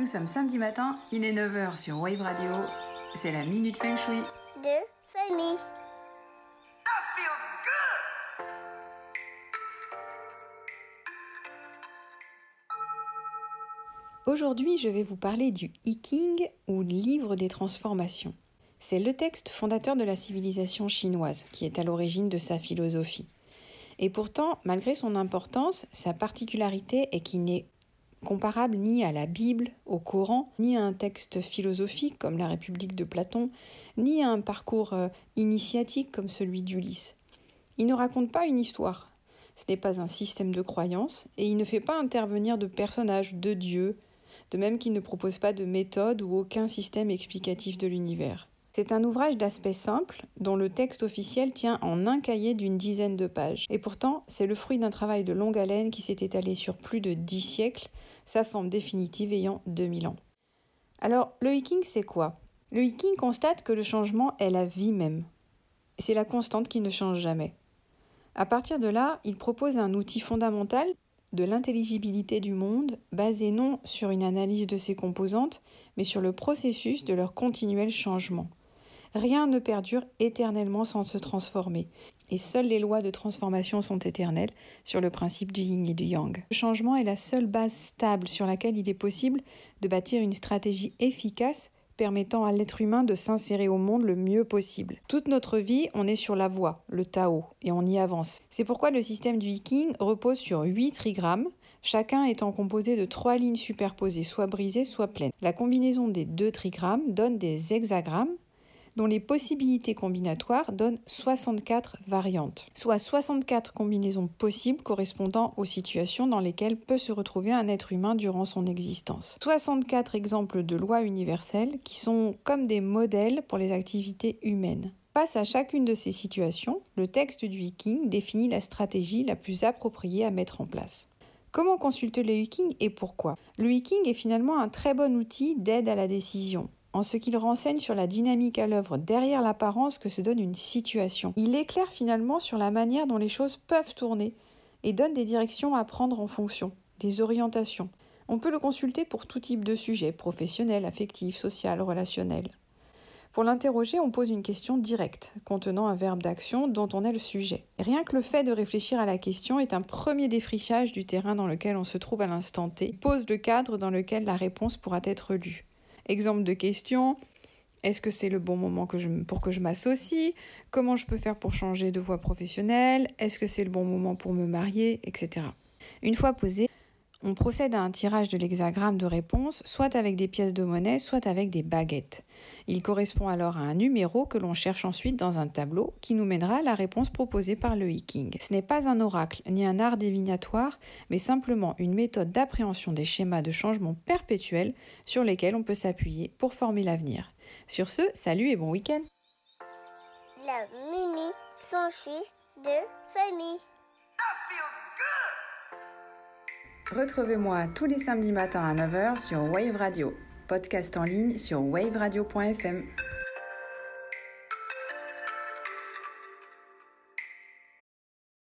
Nous sommes samedi matin, il est 9h sur Wave Radio. C'est la Minute Feng Shui. de famille. Aujourd'hui, je vais vous parler du I Ching ou livre des transformations. C'est le texte fondateur de la civilisation chinoise qui est à l'origine de sa philosophie. Et pourtant, malgré son importance, sa particularité est qu'il n'est comparable ni à la Bible, au Coran, ni à un texte philosophique comme la République de Platon, ni à un parcours euh, initiatique comme celui d'Ulysse. Il ne raconte pas une histoire, ce n'est pas un système de croyance, et il ne fait pas intervenir de personnages, de dieux, de même qu'il ne propose pas de méthode ou aucun système explicatif de l'univers. C'est un ouvrage d'aspect simple dont le texte officiel tient en un cahier d'une dizaine de pages. Et pourtant, c'est le fruit d'un travail de longue haleine qui s'est étalé sur plus de dix siècles, sa forme définitive ayant 2000 ans. Alors, le hiking, c'est quoi? Le hiking constate que le changement est la vie même. C'est la constante qui ne change jamais. À partir de là, il propose un outil fondamental de l'intelligibilité du monde, basé non sur une analyse de ses composantes, mais sur le processus de leur continuel changement. Rien ne perdure éternellement sans se transformer, et seules les lois de transformation sont éternelles sur le principe du yin et du yang. Le changement est la seule base stable sur laquelle il est possible de bâtir une stratégie efficace permettant à l'être humain de s'insérer au monde le mieux possible. Toute notre vie, on est sur la voie, le Tao, et on y avance. C'est pourquoi le système du Viking repose sur 8 trigrammes, chacun étant composé de trois lignes superposées, soit brisées, soit pleines. La combinaison des deux trigrammes donne des hexagrammes, dont les possibilités combinatoires donnent 64 variantes, soit 64 combinaisons possibles correspondant aux situations dans lesquelles peut se retrouver un être humain durant son existence. 64 exemples de lois universelles qui sont comme des modèles pour les activités humaines. Face à chacune de ces situations, le texte du Viking définit la stratégie la plus appropriée à mettre en place. Comment consulter le Viking et pourquoi? Le Viking est finalement un très bon outil d'aide à la décision en ce qu'il renseigne sur la dynamique à l'œuvre derrière l'apparence que se donne une situation. Il éclaire finalement sur la manière dont les choses peuvent tourner et donne des directions à prendre en fonction, des orientations. On peut le consulter pour tout type de sujet, professionnel, affectif, social, relationnel. Pour l'interroger, on pose une question directe, contenant un verbe d'action dont on est le sujet. Rien que le fait de réfléchir à la question est un premier défrichage du terrain dans lequel on se trouve à l'instant T, pose le cadre dans lequel la réponse pourra être lue. Exemple de question. Est-ce que c'est le bon moment pour que je m'associe? Comment je peux faire pour changer de voie professionnelle? Est-ce que c'est le bon moment pour me marier? Etc. Une fois posé, on procède à un tirage de l'hexagramme de réponse, soit avec des pièces de monnaie, soit avec des baguettes. Il correspond alors à un numéro que l'on cherche ensuite dans un tableau qui nous mènera à la réponse proposée par le hiking. Ce n'est pas un oracle ni un art divinatoire, mais simplement une méthode d'appréhension des schémas de changement perpétuels sur lesquels on peut s'appuyer pour former l'avenir. Sur ce, salut et bon week-end. Retrouvez-moi tous les samedis matins à 9h sur Wave Radio. Podcast en ligne sur waveradio.fm.